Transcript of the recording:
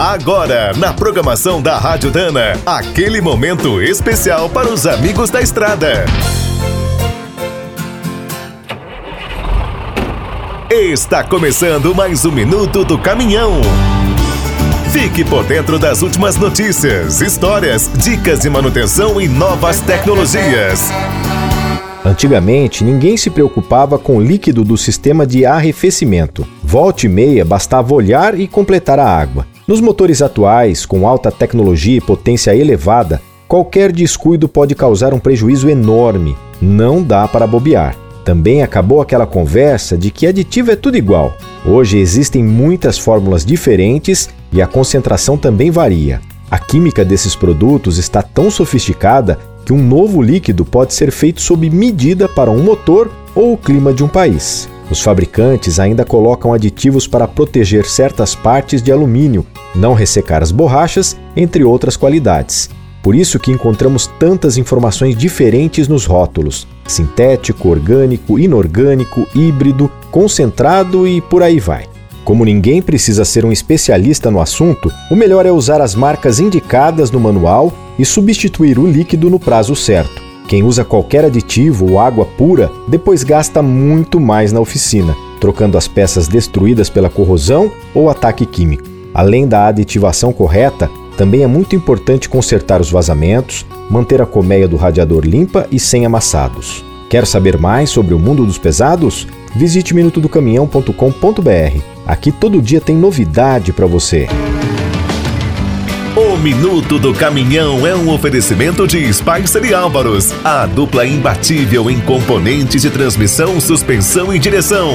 Agora, na programação da Rádio Dana, aquele momento especial para os amigos da estrada. Está começando mais um minuto do caminhão. Fique por dentro das últimas notícias, histórias, dicas de manutenção e novas tecnologias. Antigamente, ninguém se preocupava com o líquido do sistema de arrefecimento. Volte e meia bastava olhar e completar a água. Nos motores atuais, com alta tecnologia e potência elevada, qualquer descuido pode causar um prejuízo enorme. Não dá para bobear. Também acabou aquela conversa de que aditivo é tudo igual. Hoje existem muitas fórmulas diferentes e a concentração também varia. A química desses produtos está tão sofisticada que um novo líquido pode ser feito sob medida para um motor ou o clima de um país. Os fabricantes ainda colocam aditivos para proteger certas partes de alumínio, não ressecar as borrachas, entre outras qualidades. Por isso que encontramos tantas informações diferentes nos rótulos: sintético, orgânico, inorgânico, híbrido, concentrado e por aí vai. Como ninguém precisa ser um especialista no assunto, o melhor é usar as marcas indicadas no manual e substituir o líquido no prazo certo. Quem usa qualquer aditivo ou água pura depois gasta muito mais na oficina, trocando as peças destruídas pela corrosão ou ataque químico. Além da aditivação correta, também é muito importante consertar os vazamentos, manter a colmeia do radiador limpa e sem amassados. Quer saber mais sobre o mundo dos pesados? Visite minutodocaminhão.com.br. Aqui todo dia tem novidade para você. O Minuto do Caminhão é um oferecimento de Spicer e Álvaros, a dupla imbatível em componentes de transmissão, suspensão e direção.